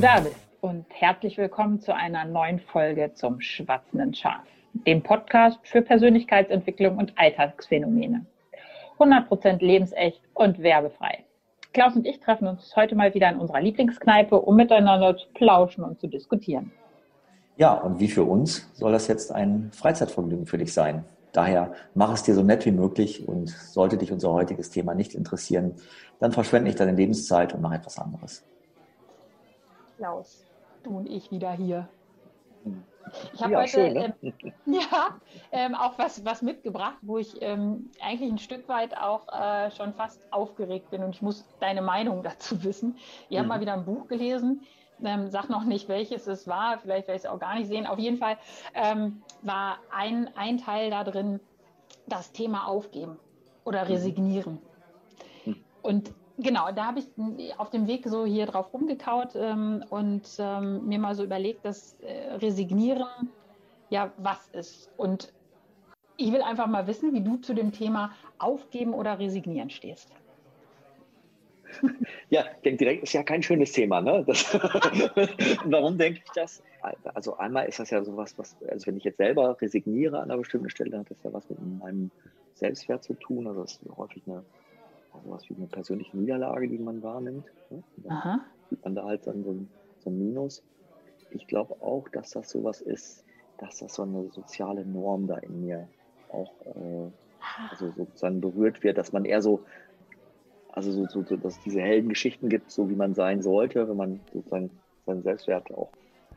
da bist und herzlich willkommen zu einer neuen Folge zum Schwatzenden Schaf, dem Podcast für Persönlichkeitsentwicklung und Alltagsphänomene. 100% lebensecht und werbefrei. Klaus und ich treffen uns heute mal wieder in unserer Lieblingskneipe, um miteinander zu plauschen und zu diskutieren. Ja, und wie für uns soll das jetzt ein Freizeitvergnügen für dich sein. Daher mach es dir so nett wie möglich und sollte dich unser heutiges Thema nicht interessieren, dann verschwende nicht deine Lebenszeit und mach etwas anderes. Klaus, du und ich wieder hier. Ich habe Ja, heute schön, ne? ähm, ja, ähm, auch was, was mitgebracht, wo ich ähm, eigentlich ein Stück weit auch äh, schon fast aufgeregt bin und ich muss deine Meinung dazu wissen. Ich habe Mhm. mal wieder ein Buch gelesen, ähm, sag noch nicht, welches es war, vielleicht werde ich es auch gar nicht sehen. Auf jeden Fall ähm, war ein, ein Teil da drin, das Thema Aufgeben oder Resignieren. Mhm. Und genau, da habe ich auf dem Weg so hier drauf rumgekaut ähm, und ähm, mir mal so überlegt, dass äh, Resignieren ja was ist. Und ich will einfach mal wissen, wie du zu dem Thema Aufgeben oder Resignieren stehst. Ja, ich denke direkt, ist ja kein schönes Thema. Ne? Das, warum denke ich das? Also einmal ist das ja sowas, was, also wenn ich jetzt selber resigniere an einer bestimmten Stelle, hat das ja was mit meinem Selbstwert zu tun. Also das ist häufig eine, sowas wie eine persönliche Niederlage, die man wahrnimmt. Ne? Dann sieht man da halt dann so ein, so ein Minus. Ich glaube auch, dass das sowas ist, dass das so eine soziale Norm da in mir auch äh, also sozusagen berührt wird, dass man eher so, also so, so, so, dass es diese Heldengeschichten gibt, so wie man sein sollte, wenn man sozusagen seinen Selbstwert auch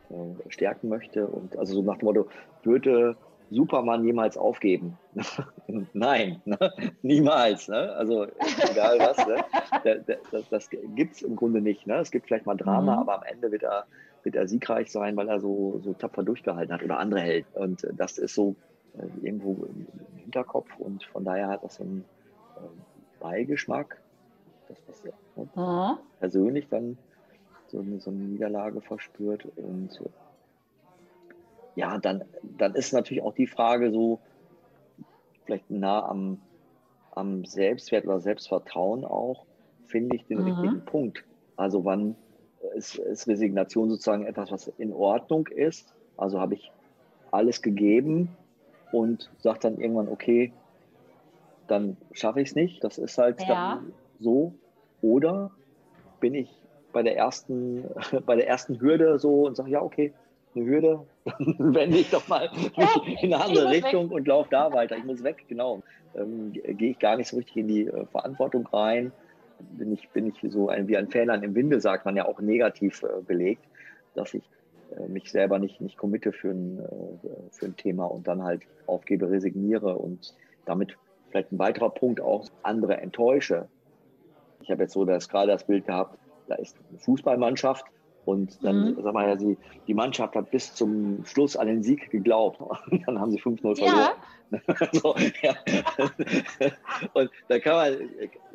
äh, stärken möchte. Und also so nach dem Motto, würde Superman jemals aufgeben? Nein, ne? niemals. Ne? Also egal was. Ne? Da- da- Das, das gibt es im Grunde nicht. Ne? Es gibt vielleicht mal Drama, Mhm. aber am Ende wird er, wird er siegreich sein, weil er so, so tapfer durchgehalten hat oder andere Helden. Und äh, das ist so äh, irgendwo im Hinterkopf und von daher hat das so einen äh, Beigeschmack, das was ja, ne, Aha. persönlich dann so eine, so eine Niederlage verspürt und ja, dann, dann ist natürlich auch die Frage so vielleicht nah am, am Selbstwert oder Selbstvertrauen auch, finde ich den Mhm. richtigen Punkt. Also wann ist, ist Resignation sozusagen etwas, was in Ordnung ist? Also habe ich alles gegeben und sage dann irgendwann, okay, dann schaffe ich es nicht. Das ist halt Ja. dann so. Oder bin ich bei der ersten, bei der ersten Hürde so und sage, ja, okay, eine Hürde, dann wende ich doch mal in eine andere Richtung und laufe da weiter. Ich muss weg, genau. Ähm, Gehe ich gar nicht so richtig in die äh, Verantwortung rein. Bin ich, bin ich so ein, wie ein Fähnlein im Winde, sagt man ja auch negativ äh, belegt, dass ich äh, mich selber nicht, nicht committe für ein, äh, für ein Thema und dann halt aufgebe, resigniere und damit vielleicht ein weiterer Punkt auch andere enttäusche. Ich habe jetzt so das, gerade das Bild gehabt, da ist eine Fußballmannschaft und dann, Mhm. sag mal ja, die, die Mannschaft hat bis zum Schluss an den Sieg geglaubt. Und dann haben sie 5-0 Ja. verloren. so, ja. Und da kann man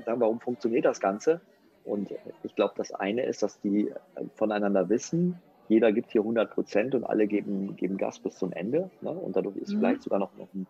sagen, warum funktioniert das Ganze? Und ich glaube, das eine ist, dass die voneinander wissen, jeder gibt hier 100 Prozent und alle geben, geben Gas bis zum Ende. Ne? Und dadurch ist Mhm. vielleicht sogar noch, noch, ein,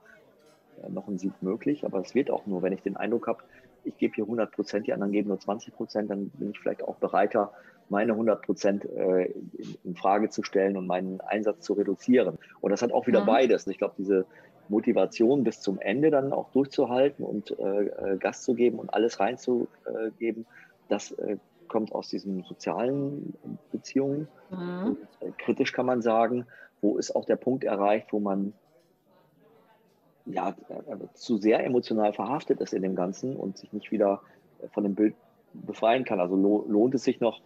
äh, noch ein Sieg möglich. Aber es wird auch nur, wenn ich den Eindruck habe, ich gebe hier 100 Prozent, die anderen geben nur 20 Prozent, dann bin ich vielleicht auch bereiter, meine 100 Prozent äh, in, in Frage zu stellen und meinen Einsatz zu reduzieren. Und das hat auch wieder Mhm. beides. Ich glaube, diese Motivation bis zum Ende dann auch durchzuhalten und äh, äh, Gas zu geben und alles reinzugeben, das äh, kommt aus diesen sozialen Beziehungen. Mhm. Und, äh, kritisch kann man sagen, wo ist auch der Punkt erreicht, wo man ja, äh, zu sehr emotional verhaftet ist in dem Ganzen und sich nicht wieder von dem Bild befreien kann. Also lo lohnt es sich noch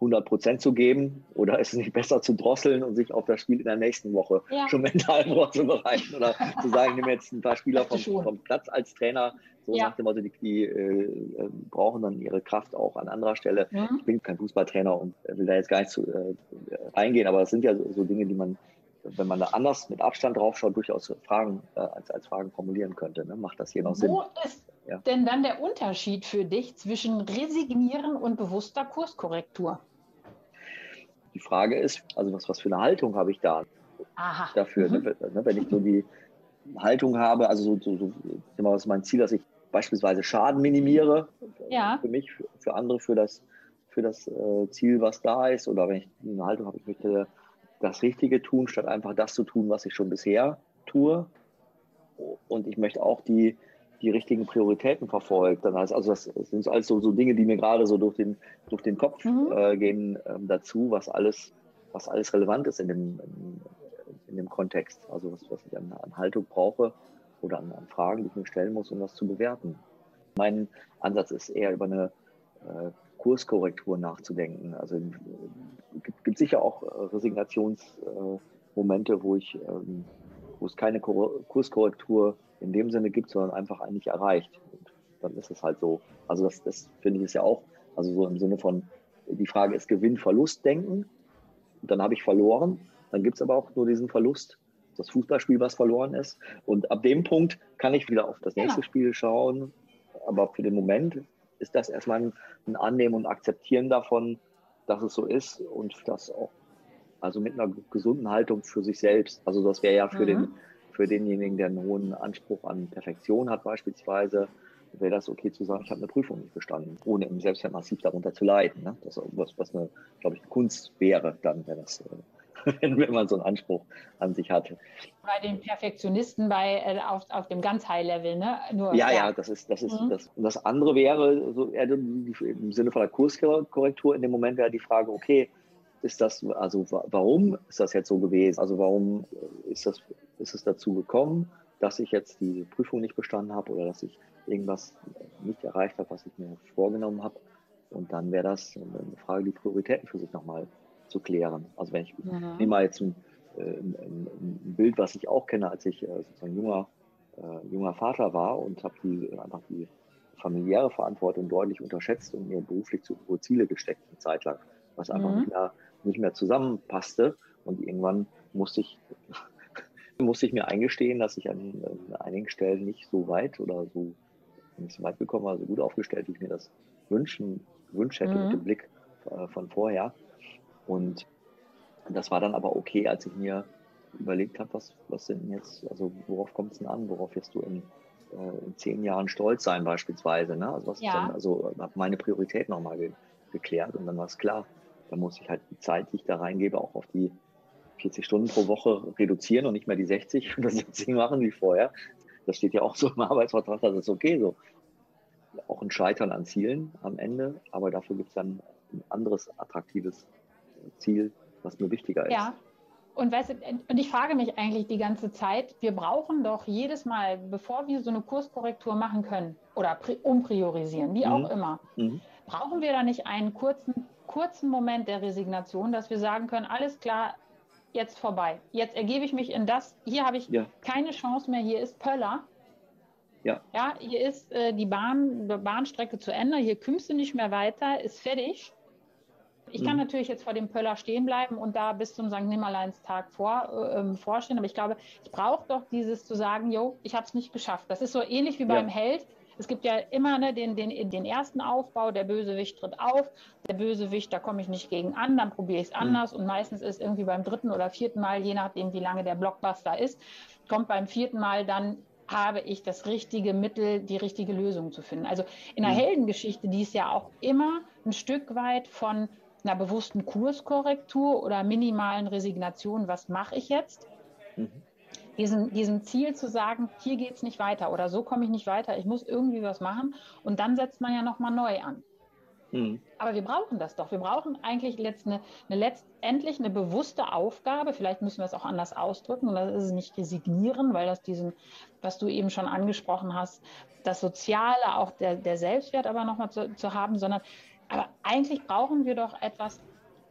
100 Prozent zu geben oder ist es nicht besser zu drosseln und sich auf das Spiel in der nächsten Woche Ja. schon mental vorzubereiten oder zu sagen, nimm jetzt ein paar Spieler vom, vom Platz als Trainer, so Ja. nach dem Motto, die, die äh, äh, brauchen dann ihre Kraft auch an anderer Stelle. Mhm. Ich bin kein Fußballtrainer und will da jetzt gar nicht zu, äh, reingehen, aber es sind ja so, so Dinge, die man, wenn man da anders mit Abstand draufschaut, durchaus Fragen äh, als, als Fragen formulieren könnte. Ne? Macht das hier noch Sinn? Wo ist Ja. denn dann der Unterschied für dich zwischen Resignieren und bewusster Kurskorrektur? Die Frage ist, also was, was für eine Haltung habe ich da Aha. dafür? Mhm. Ne? Ne? Wenn ich so die Haltung habe, also so, so, so was ist mein Ziel, dass ich beispielsweise Schaden minimiere Ja. für mich, für, für andere, für das für das äh, Ziel, was da ist, oder wenn ich eine Haltung habe, ich möchte das Richtige tun, statt einfach das zu tun, was ich schon bisher tue. Und ich möchte auch die, die richtigen Prioritäten verfolgen. Dann heißt also, das sind alles so, so Dinge, die mir gerade so durch den, durch den Kopf mhm. äh, gehen ähm, dazu, was alles, was alles relevant ist in dem, in, in dem Kontext. Also was, was ich an, an Haltung brauche oder an, an, Fragen, die ich mir stellen muss, um das zu bewerten. Mein Ansatz ist eher über eine äh, Kurskorrektur nachzudenken. Also äh, gibt, gibt sicher auch äh, Resignationsmomente, wo ich ähm, wo es keine Kurskorrektur in dem Sinne gibt, sondern einfach eigentlich erreicht. Und dann ist es halt so. Also das, das finde ich ist ja auch, also so im Sinne von, die Frage ist Gewinn-Verlust-Denken. Dann habe ich verloren. Dann gibt es aber auch nur diesen Verlust, das Fußballspiel, was verloren ist. Und ab dem Punkt kann ich wieder auf das nächste ja. Spiel schauen. Aber für den Moment ist das erstmal ein, ein Annehmen und Akzeptieren davon, dass es so ist und das auch also mit einer gesunden Haltung für sich selbst. Also das wäre ja für, mhm. den, für denjenigen, der einen hohen Anspruch an Perfektion hat beispielsweise, wäre das okay zu sagen, ich habe eine Prüfung nicht bestanden, ohne im Selbstwert massiv darunter zu leiden. Ne? Das ist was, was eine, glaube ich, eine Kunst wäre, dann wäre das, äh, wenn man so einen Anspruch an sich hatte. Bei den Perfektionisten bei, äh, auf, auf dem ganz High Level, ne? Nur, ja, ja, das ist, das ist, mhm. das, und das andere wäre, so im Sinne von der Kurskorrektur in dem Moment wäre die Frage, okay, ist das, also warum ist das jetzt so gewesen? Also warum ist das, ist es dazu gekommen, dass ich jetzt die Prüfung nicht bestanden habe oder dass ich irgendwas nicht erreicht habe, was ich mir vorgenommen habe? Und dann wäre das eine Frage, die Prioritäten für sich nochmal zu klären. Also wenn ich mhm. nehme mal jetzt ein, äh, ein, ein, Bild, was ich auch kenne, als ich äh, sozusagen junger, äh, junger Vater war und habe die einfach die familiäre Verantwortung deutlich unterschätzt und mir beruflich zu hohe Ziele gesteckt, eine Zeit lang, was einfach mhm. nicht mehr nicht mehr zusammenpasste. Und irgendwann musste ich, musste ich mir eingestehen, dass ich an, an einigen Stellen nicht so weit oder so nicht so weit gekommen war, so gut aufgestellt, wie ich mir das wünschen, gewünscht hätte mhm. mit dem Blick äh, von vorher. Und das war dann aber okay, als ich mir überlegt habe, was, was sind jetzt, also worauf kommt es denn an, worauf wirst du in, äh, in zehn Jahren stolz sein beispielsweise. Ne? Also was ja. dann, also habe meine Priorität nochmal ge geklärt und dann war es klar, da muss ich halt die Zeit, die ich da reingebe, auch auf die 40 Stunden pro Woche reduzieren und nicht mehr die 60 oder 70 machen wie vorher. Das steht ja auch so im Arbeitsvertrag, das ist okay so. Auch ein Scheitern an Zielen am Ende, aber dafür gibt es dann ein anderes attraktives Ziel, was mir wichtiger ist. Ja. Und, weißt du, und ich frage mich eigentlich die ganze Zeit, wir brauchen doch jedes Mal, bevor wir so eine Kurskorrektur machen können oder umpriorisieren, wie auch mhm. immer, mhm. brauchen wir da nicht einen kurzen kurzen Moment der Resignation, dass wir sagen können, alles klar, jetzt vorbei. Jetzt ergebe ich mich in das, hier habe ich ja. keine Chance mehr, hier ist Pöller. Ja. ja, hier ist äh, die Bahn, Bahnstrecke zu Ende, hier kümmst du nicht mehr weiter, ist fertig. Ich kann mhm. natürlich jetzt vor dem Pöller stehen bleiben und da bis zum St. Nimmerleins-Tag vor, äh, ähm, vorstehen, aber ich glaube, ich brauche doch dieses zu sagen, jo, ich habe es nicht geschafft. Das ist so ähnlich wie ja. beim Held es gibt ja immer ne, den, den, den ersten Aufbau, der Bösewicht tritt auf, der Bösewicht, da komme ich nicht gegen an, dann probiere ich es mhm. anders mhm. und meistens ist irgendwie beim dritten oder vierten Mal, je nachdem wie lange der Blockbuster ist, kommt beim vierten Mal dann habe ich das richtige Mittel, die richtige Lösung zu finden. Also in einer mhm. Heldengeschichte, die ist ja auch immer ein Stück weit von einer bewussten Kurskorrektur oder minimalen Resignation, was mache ich jetzt? Mhm diesem, diesem Ziel zu sagen, hier geht es nicht weiter oder so komme ich nicht weiter, ich muss irgendwie was machen und dann setzt man ja nochmal neu an. Mhm. Aber wir brauchen das doch. Wir brauchen eigentlich letzt eine, eine letztendlich eine bewusste Aufgabe. Vielleicht müssen wir es auch anders ausdrücken. Und das ist nicht resignieren, weil das diesen, was du eben schon angesprochen hast, das Soziale, auch der, der Selbstwert aber nochmal zu, zu haben, sondern aber eigentlich brauchen wir doch etwas,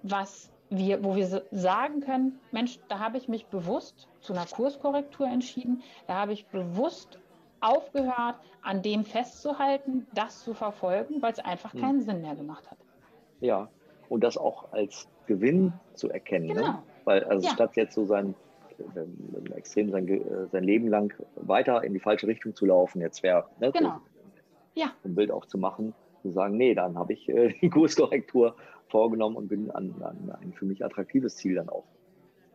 was wir, wo wir sagen können, Mensch, da habe ich mich bewusst zu einer Kurskorrektur entschieden, da habe ich bewusst aufgehört, an dem festzuhalten, das zu verfolgen, weil es einfach hm. keinen Sinn mehr gemacht hat. Ja, und das auch als Gewinn zu erkennen. Ne? Genau. Ne? Weil also ja. statt jetzt so sein äh, extrem sein, äh, sein Leben lang weiter in die falsche Richtung zu laufen, jetzt wäre ne, genau. ja. ein Bild auch zu machen, zu sagen, nee, dann habe ich äh, die Kurskorrektur vorgenommen und bin an, an ein für mich attraktives Ziel dann auch.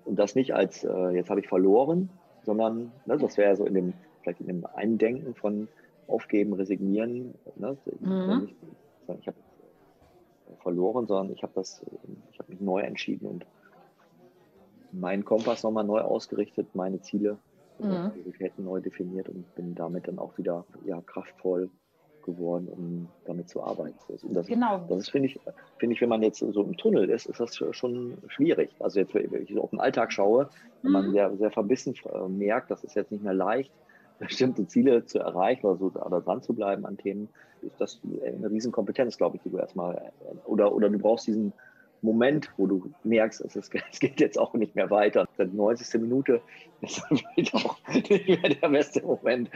Und das nicht als, äh, jetzt habe ich verloren, sondern ne, das wäre so in dem, vielleicht in dem Eindenken von aufgeben, resignieren. Ne? Mhm. Ich, ich habe verloren, sondern ich habe das, ich habe mich neu entschieden und meinen Kompass nochmal neu ausgerichtet, meine Ziele, mhm. Prioritäten neu definiert und bin damit dann auch wieder ja, kraftvoll geworden, um damit zu arbeiten. Und das, genau. Das ist, finde ich, finde ich, wenn man jetzt so im Tunnel ist, ist das schon schwierig. Also jetzt, wenn ich so auf den Alltag schaue, wenn mhm. man sehr, sehr verbissen äh, merkt, das ist jetzt nicht mehr leicht, bestimmte Ziele zu erreichen oder so oder dran zu bleiben an Themen, ist das eine Riesenkompetenz, glaube ich, die du erstmal äh, oder oder du brauchst diesen Moment, wo du merkst, es, ist, es geht jetzt auch nicht mehr weiter. Die 90. Minute ist auch nicht mehr der beste Moment,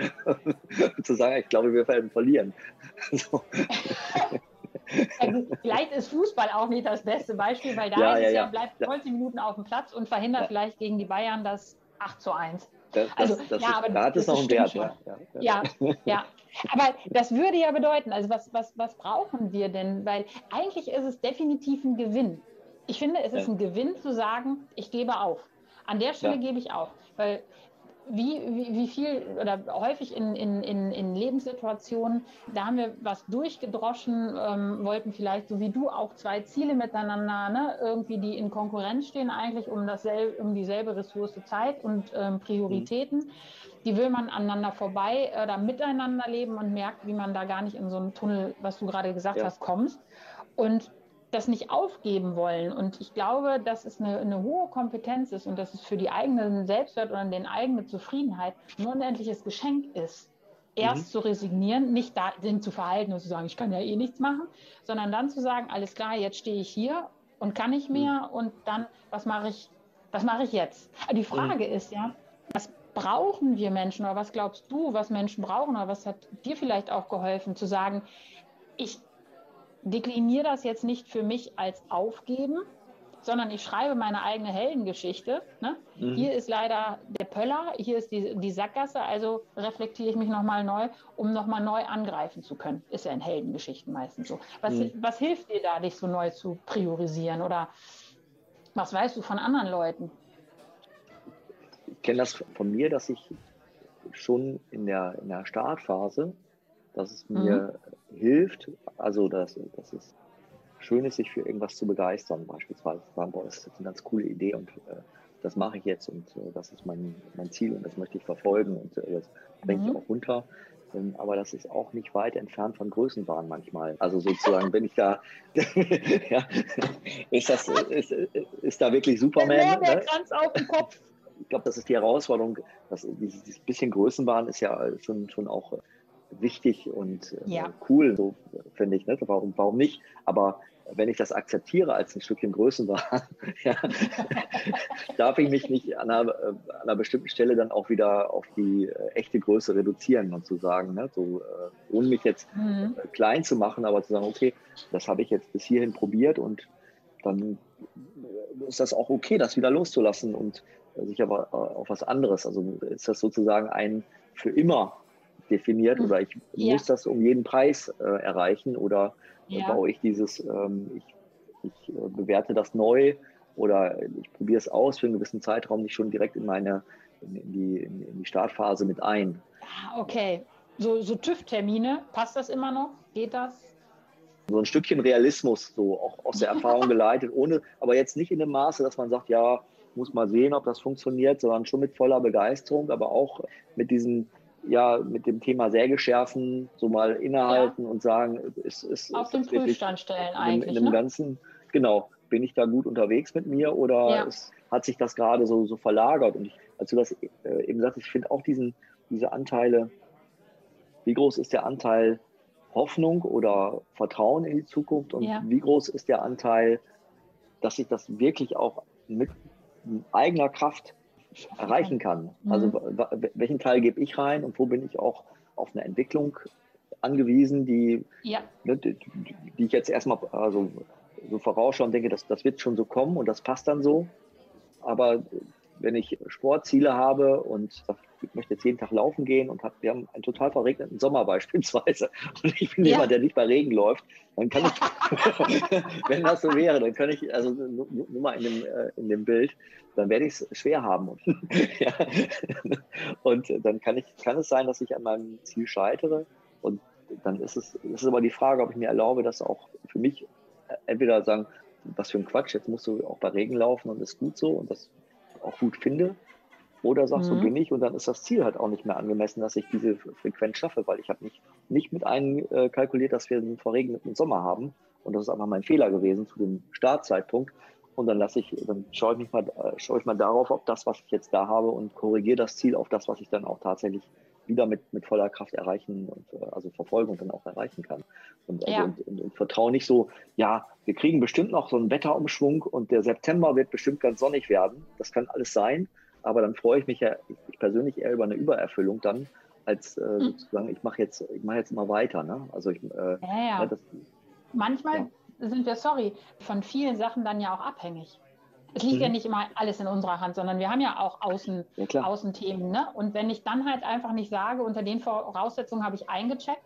zu sagen, ich glaube, wir werden verlieren. So. Also, vielleicht ist Fußball auch nicht das beste Beispiel, weil da ja, ist ja, es ja, bleibt 90 Minuten auf dem Platz und verhindert vielleicht gegen die Bayern das 8 zu 1. Das, also, das, ja, aber da hat es noch einen Wert. Ja, ja, ja. Aber das würde ja bedeuten, also was, was, was brauchen wir denn? Weil eigentlich ist es definitiv ein Gewinn. Ich finde, es ist ein Gewinn zu sagen, ich gebe auf. An der Stelle gebe ich auf. Weil wie, wie, wie viel oder häufig in, in, in, in Lebenssituationen, da haben wir was durchgedroschen, ähm, wollten vielleicht, so wie du, auch zwei Ziele miteinander, ne, irgendwie, die in Konkurrenz stehen, eigentlich um, dasselbe, um dieselbe Ressource Zeit und ähm, Prioritäten. Mhm. Die will man aneinander vorbei oder äh, miteinander leben und merkt, wie man da gar nicht in so einen Tunnel, was du gerade gesagt ja. hast, kommst. Und das nicht aufgeben wollen. Und ich glaube, dass es eine, eine, hohe Kompetenz ist und dass es für die eigenen Selbstwert oder den eigene Zufriedenheit ein unendliches Geschenk ist, erst mhm. zu resignieren, nicht da zu verhalten und zu sagen, ich kann ja eh nichts machen, sondern dann zu sagen, alles klar, jetzt stehe ich hier und kann nicht mehr mhm. und dann, was mache ich, was mache ich jetzt? Die Frage mhm. ist ja, was brauchen wir Menschen oder was glaubst du, was Menschen brauchen oder was hat dir vielleicht auch geholfen, zu sagen, ich dekliniere das jetzt nicht für mich als Aufgeben, sondern ich schreibe meine eigene Heldengeschichte. Ne? Mhm. Hier ist leider der Pöller, hier ist die, die Sackgasse, also reflektiere ich mich nochmal neu, um nochmal neu angreifen zu können. Ist ja in Heldengeschichten meistens so. Was, mhm. was hilft dir da, dich so neu zu priorisieren? Oder was weißt du von anderen Leuten? Ich kenne das von mir, dass ich schon in der, in der Startphase dass es mir mhm. Hilft, also dass, dass es schön ist, sich für irgendwas zu begeistern, beispielsweise sagen, boah, das ist jetzt eine ganz coole Idee und äh, das mache ich jetzt und äh, das ist mein, mein Ziel und das möchte ich verfolgen und äh, das bringe ich mhm. auch runter. Ähm, aber das ist auch nicht weit entfernt von Größenwahn manchmal. Also sozusagen bin ich da, ja, ist das, ist, ist da wirklich Superman? Der, der ne? Kranz auf dem Kopf. Ich glaube, das ist die Herausforderung. Dass dieses, dieses bisschen Größenwahn ist ja schon, schon auch wichtig und äh, ja. cool, so finde ich. Ne? Warum, warum nicht? Aber wenn ich das akzeptiere als ein Stückchen Größenwahn, ja, darf ich mich nicht an einer, äh, an einer, bestimmten Stelle dann auch wieder auf die äh, echte Größe reduzieren und zu sagen, ne, so, ohne mich jetzt mhm. klein zu machen, aber zu sagen, okay, das habe ich jetzt bis hierhin probiert und dann ist das auch okay, das wieder loszulassen und sich aber auf was anderes. Also ist das sozusagen ein für immer definiert oder ich ja. muss das um jeden Preis äh, erreichen oder ja. baue ich dieses, ähm, ich, ich äh, bewerte das neu oder ich probiere es aus für einen gewissen Zeitraum nicht schon direkt in meine, in, in die, in, in, die Startphase mit ein. Ah, okay. So, so TÜV-Termine, passt das immer noch? Geht das? So ein Stückchen Realismus, so auch aus der Erfahrung geleitet, ohne, aber jetzt nicht in dem Maße, dass man sagt, ja, muss mal sehen, ob das funktioniert, sondern schon mit voller Begeisterung, aber auch mit diesen ja mit dem Thema Säge schärfen, so mal innehalten ja. und sagen, es ist auf den Prüfstand stellen eigentlich. In, in dem ne? Ganzen, genau, bin ich da gut unterwegs mit mir oder ja. es, hat sich das gerade so, so verlagert? Und ich, als du das äh, eben sagst, ich finde auch diesen, diese Anteile, wie groß ist der Anteil Hoffnung oder Vertrauen in die Zukunft und ja. wie groß ist der Anteil, dass ich das wirklich auch mit eigener Kraft erreichen kann. Mhm. Also welchen Teil gebe ich rein und wo bin ich auch auf eine Entwicklung angewiesen, die, ja. ne, die, die, ich jetzt erstmal also, so vorausschaue und denke, das, das wird schon so kommen und das passt dann so. Aber wenn ich Sportziele habe und ich möchte jetzt jeden Tag laufen gehen und hab, wir haben einen total verregneten Sommer beispielsweise und ich bin ja. jemand, der nicht bei Regen läuft, dann kann ich, wenn das so wäre, dann kann ich, also nur, nur mal in dem, äh, in dem Bild, dann werde ich es schwer haben. Und, ja. und dann kann, ich, kann es sein, dass ich an meinem Ziel scheitere und dann ist es, ist es aber die Frage, ob ich mir erlaube, das auch für mich entweder sagen, was für ein Quatsch, jetzt musst du auch bei Regen laufen und ist gut so und das auch gut finde. Oder sagst mhm. du, bin ich und dann ist das Ziel halt auch nicht mehr angemessen, dass ich diese Frequenz schaffe, weil ich habe nicht, nicht mit einkalkuliert, dass wir einen verregneten Sommer haben. Und das ist einfach mein Fehler gewesen zu dem Startzeitpunkt. Und dann lasse ich, dann schaue ich mich mal, äh, schaue ich mal darauf, ob das, was ich jetzt da habe und korrigiere das Ziel auf das, was ich dann auch tatsächlich wieder mit, mit voller Kraft erreichen und äh, also verfolgen und dann auch erreichen kann. Und, also, ja. und, und, und vertraue nicht so, ja, wir kriegen bestimmt noch so einen Wetterumschwung und der September wird bestimmt ganz sonnig werden. Das kann alles sein, aber dann freue ich mich ja, ich persönlich eher über eine Übererfüllung dann, als äh, hm. sozusagen, ich mache jetzt, ich mache jetzt immer weiter. Ne? Also ich, äh, ja, ja. ja das, Manchmal sind wir, sorry, von vielen Sachen dann ja auch abhängig. Es liegt mhm. ja nicht immer alles in unserer Hand, sondern wir haben ja auch Außen, ja, Außenthemen. Ne? Und wenn ich dann halt einfach nicht sage, unter den Voraussetzungen habe ich eingecheckt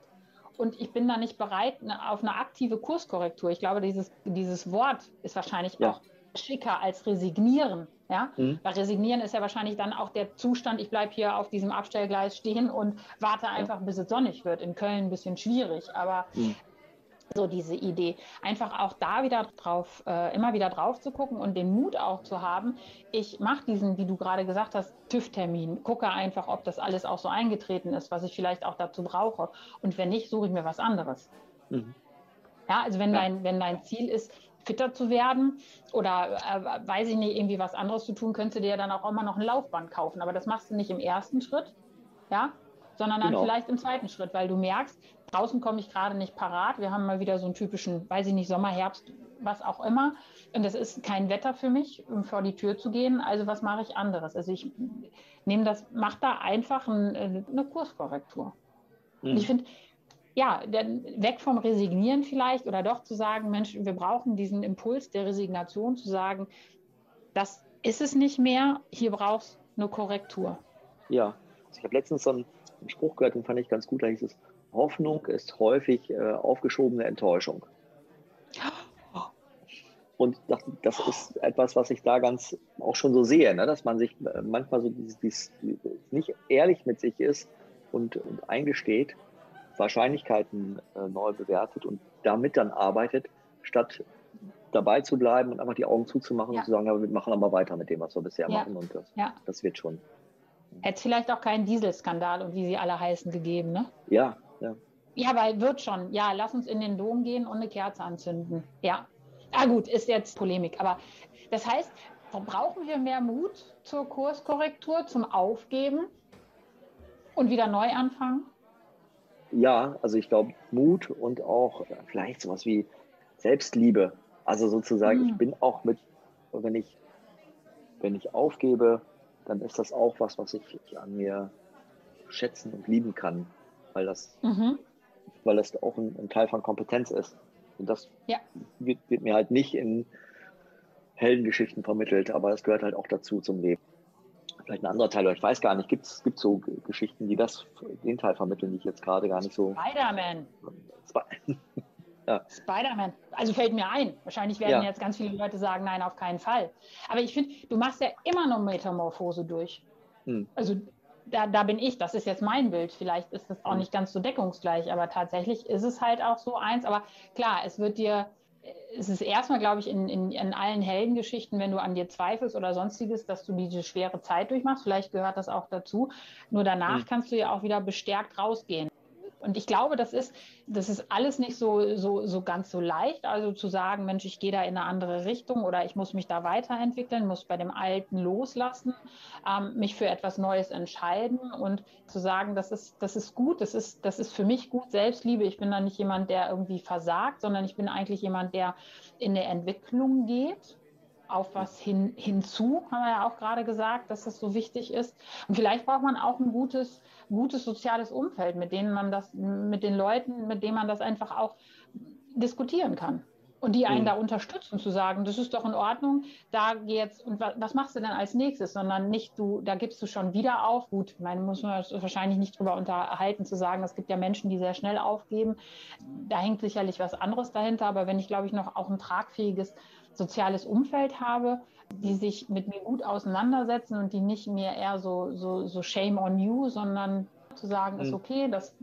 und ich bin da nicht bereit ne, auf eine aktive Kurskorrektur. Ich glaube, dieses, dieses Wort ist wahrscheinlich ja. auch schicker als resignieren. Ja? Mhm. Weil resignieren ist ja wahrscheinlich dann auch der Zustand, ich bleibe hier auf diesem Abstellgleis stehen und warte einfach, bis es sonnig wird. In Köln ein bisschen schwierig, aber mhm so diese Idee. Einfach auch da wieder drauf, äh, immer wieder drauf zu gucken und den Mut auch zu haben. Ich mache diesen, wie du gerade gesagt hast, TÜV-Termin. Gucke einfach, ob das alles auch so eingetreten ist, was ich vielleicht auch dazu brauche. Und wenn nicht, suche ich mir was anderes. Mhm. Ja, also wenn, ja. Dein, wenn dein Ziel ist, fitter zu werden oder äh, weiß ich nicht, irgendwie was anderes zu tun, könntest du dir dann auch immer noch ein Laufband kaufen. Aber das machst du nicht im ersten Schritt, ja, sondern dann genau. vielleicht im zweiten Schritt, weil du merkst, draußen komme ich gerade nicht parat. Wir haben mal wieder so einen typischen, weiß ich nicht, Sommer, Herbst, was auch immer. Und das ist kein Wetter für mich, um vor die Tür zu gehen. Also was mache ich anderes? Also ich nehme das, mache da einfach ein, äh, eine Kurskorrektur. Mhm. Und ich finde, ja, weg vom Resignieren vielleicht oder doch zu sagen, Mensch, wir brauchen diesen Impuls der Resignation, zu sagen, das ist es nicht mehr, hier brauchst du eine Korrektur. Ja, also ich habe letztens so einen, einen Spruch gehört, den fand ich ganz gut, da hieß es, Hoffnung ist häufig äh, aufgeschobene Enttäuschung. Und das, das, ist etwas, was ich da ganz auch schon so sehe, ne? dass man sich äh, manchmal so dieses, dieses, nicht ehrlich mit sich ist und, und eingesteht, Wahrscheinlichkeiten äh, neu bewertet und damit dann arbeitet, statt dabei zu bleiben und einfach die Augen zuzumachen ja. und zu sagen, ja, wir machen aber weiter mit dem, was wir bisher ja. machen und das, ja. das wird schon. Hätte vielleicht auch keinen Dieselskandal und wie sie alle heißen gegeben, ne? Ja, ja. Ja, weil wird schon. Ja, lass uns in den Dom gehen und eine Kerze anzünden. Ja. Ah gut, ist jetzt Polemik. Aber das heißt, brauchen wir mehr Mut zur Kurskorrektur, zum Aufgeben und wieder neu anfangen? Ja, also ich glaube Mut und auch vielleicht sowas wie Selbstliebe. Also sozusagen, mhm. ich bin auch mit, wenn ich, wenn ich aufgebe, dann ist das auch was, was ich an mir schätzen und lieben kann weil das, mhm. weil das auch ein, ein, Teil von Kompetenz ist. Und das ja. wird, wird, mir halt nicht in Heldengeschichten vermittelt, aber es gehört halt auch dazu zum Leben. Vielleicht ein anderer Teil, aber ich weiß gar nicht, gibt es so Geschichten, die das, den Teil vermitteln, die ich jetzt gerade gar nicht so. Spider-Man. Sp ja. Spider-Man. Also fällt mir ein. Wahrscheinlich werden ja. jetzt ganz viele Leute sagen, nein, auf keinen Fall. Aber ich finde, du machst ja immer noch Metamorphose durch. Hm. Also da, da bin ich, das ist jetzt mein Bild. Vielleicht ist das auch nicht ganz so deckungsgleich, aber tatsächlich ist es halt auch so eins. Aber klar, es wird dir, es ist erstmal, glaube ich, in, in, in allen Heldengeschichten, wenn du an dir zweifelst oder sonstiges, dass du diese schwere Zeit durchmachst. Vielleicht gehört das auch dazu. Nur danach mhm. kannst du ja auch wieder bestärkt rausgehen. Und ich glaube, das ist, das ist alles nicht so, so, so ganz so leicht. Also zu sagen, Mensch, ich gehe da in eine andere Richtung oder ich muss mich da weiterentwickeln, muss bei dem Alten loslassen, ähm, mich für etwas Neues entscheiden und zu sagen, das ist, das ist gut, das ist, das ist für mich gut, Selbstliebe. Ich bin da nicht jemand, der irgendwie versagt, sondern ich bin eigentlich jemand, der in eine Entwicklung geht auf was hin, hinzu, haben wir ja auch gerade gesagt, dass das so wichtig ist. Und vielleicht braucht man auch ein gutes, gutes soziales Umfeld, mit denen man das, mit den Leuten, mit denen man das einfach auch diskutieren kann. Und die einen mhm. da unterstützen, zu sagen, das ist doch in Ordnung, da jetzt, und was, was machst du denn als nächstes, sondern nicht du, da gibst du schon wieder auf. Gut, ich meine, muss man wahrscheinlich nicht drüber unterhalten, zu sagen, es gibt ja Menschen, die sehr schnell aufgeben. Da hängt sicherlich was anderes dahinter, aber wenn ich, glaube ich, noch auch ein tragfähiges soziales Umfeld habe, die sich mit mir gut auseinandersetzen und die nicht mir eher so, so, so shame on you, sondern zu sagen, mhm. ist okay, das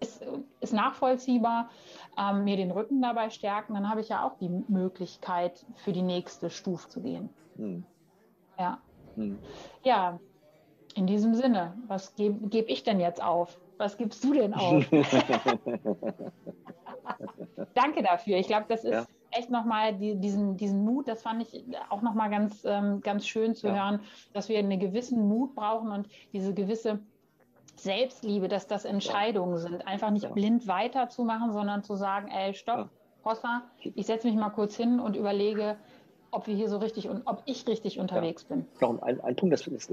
ist, ist nachvollziehbar, ähm, mir den Rücken dabei stärken, dann habe ich ja auch die Möglichkeit, für die nächste Stufe zu gehen. Hm. Ja. Hm. Ja, in diesem Sinne, was gebe geb ich denn jetzt auf? Was gibst du denn auf? Danke dafür. Ich glaube, das ist ja. Echt nochmal die, diesen, diesen Mut, das fand ich auch nochmal ganz, ähm, ganz schön zu ja. hören, dass wir einen gewissen Mut brauchen und diese gewisse Selbstliebe, dass das Entscheidungen sind. Einfach nicht ja. blind weiterzumachen, sondern zu sagen, ey, stopp, Rossa, ich setze mich mal kurz hin und überlege, ob wir hier so richtig und ob ich richtig unterwegs bin. Noch ein, ein Punkt, das ist,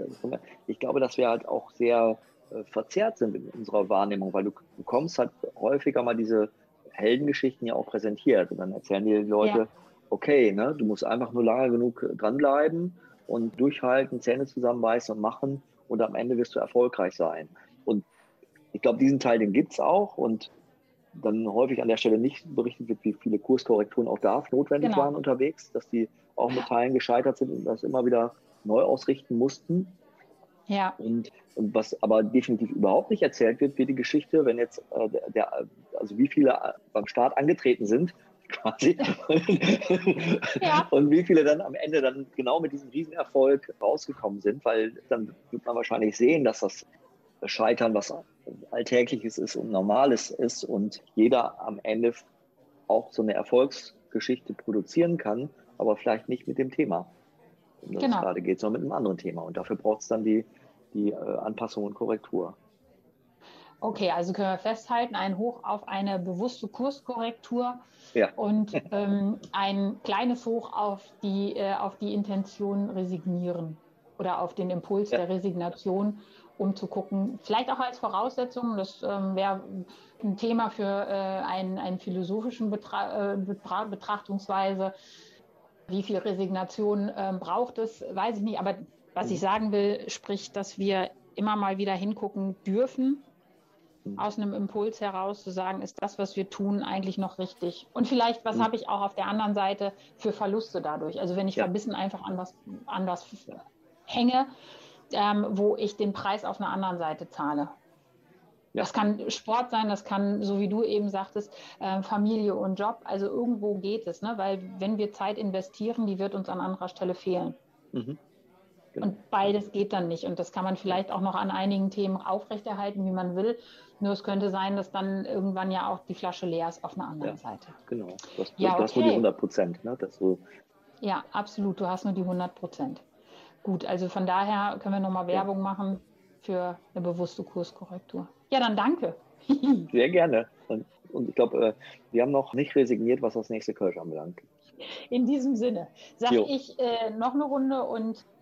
ich glaube, dass wir halt auch sehr äh, verzerrt sind in unserer Wahrnehmung, weil du bekommst halt häufiger mal diese Heldengeschichten ja auch präsentiert und dann erzählen die Leute, ja. okay, ne, du musst einfach nur lange genug dranbleiben und durchhalten, Zähne zusammenbeißen und machen und am Ende wirst du erfolgreich sein. Und ich glaube, diesen Teil, den gibt es auch und dann häufig an der Stelle nicht berichtet wird, wie viele Kurskorrekturen auch da notwendig genau. waren unterwegs, dass die auch mit Teilen gescheitert sind und das immer wieder neu ausrichten mussten. Ja. Und, und was aber definitiv überhaupt nicht erzählt wird, wie die Geschichte, wenn jetzt äh, der, also wie viele äh, beim Start angetreten sind, quasi. ja. Und wie viele dann am Ende dann genau mit diesem Riesenerfolg rausgekommen sind, weil dann wird man wahrscheinlich sehen, dass das Scheitern was Alltägliches ist und Normales ist und jeder am Ende auch so eine Erfolgsgeschichte produzieren kann, aber vielleicht nicht mit dem Thema, um das genau. es gerade geht, sondern mit einem anderen Thema. Und dafür braucht es dann die, die äh, Anpassung und Korrektur. Okay, also können wir festhalten, ein Hoch auf eine bewusste Kurskorrektur ja. und ähm, ein kleines Hoch auf die, äh, auf die Intention resignieren oder auf den Impuls ja. der Resignation um zu gucken, vielleicht auch als Voraussetzung, das ähm, wäre ein Thema für äh, einen, einen philosophischen Betra äh, Betra Betrachtungsweise. Wie viel Resignation äh, braucht es, weiß ich nicht. Aber was mhm. ich sagen will, spricht, dass wir immer mal wieder hingucken dürfen, mhm. aus einem Impuls heraus zu sagen, ist das, was wir tun, eigentlich noch richtig? Und vielleicht, was mhm. habe ich auch auf der anderen Seite für Verluste dadurch? Also wenn ich ja. verbissen einfach an was, an was hänge, ähm, wo ich den Preis auf einer anderen Seite zahle. Ja. Das kann Sport sein, das kann, so wie du eben sagtest, äh, Familie und Job. Also irgendwo geht es, ne? weil wenn wir Zeit investieren, die wird uns an anderer Stelle fehlen. Mhm. Genau. Und beides geht dann nicht. Und das kann man vielleicht auch noch an einigen Themen aufrechterhalten, wie man will. Nur es könnte sein, dass dann irgendwann ja auch die Flasche leer ist auf einer anderen ja, Seite. Genau. Du hast, ja, du hast nur die 100 Prozent. Ne? So ja, absolut. Du hast nur die 100 Prozent. Gut, also von daher können wir nochmal Werbung ja. machen für eine bewusste Kurskorrektur. Ja, dann danke. Sehr gerne. Und ich glaube, äh, wir haben noch nicht resigniert, was das nächste Kölsch anbelangt. In diesem Sinne sage ich äh, noch eine Runde und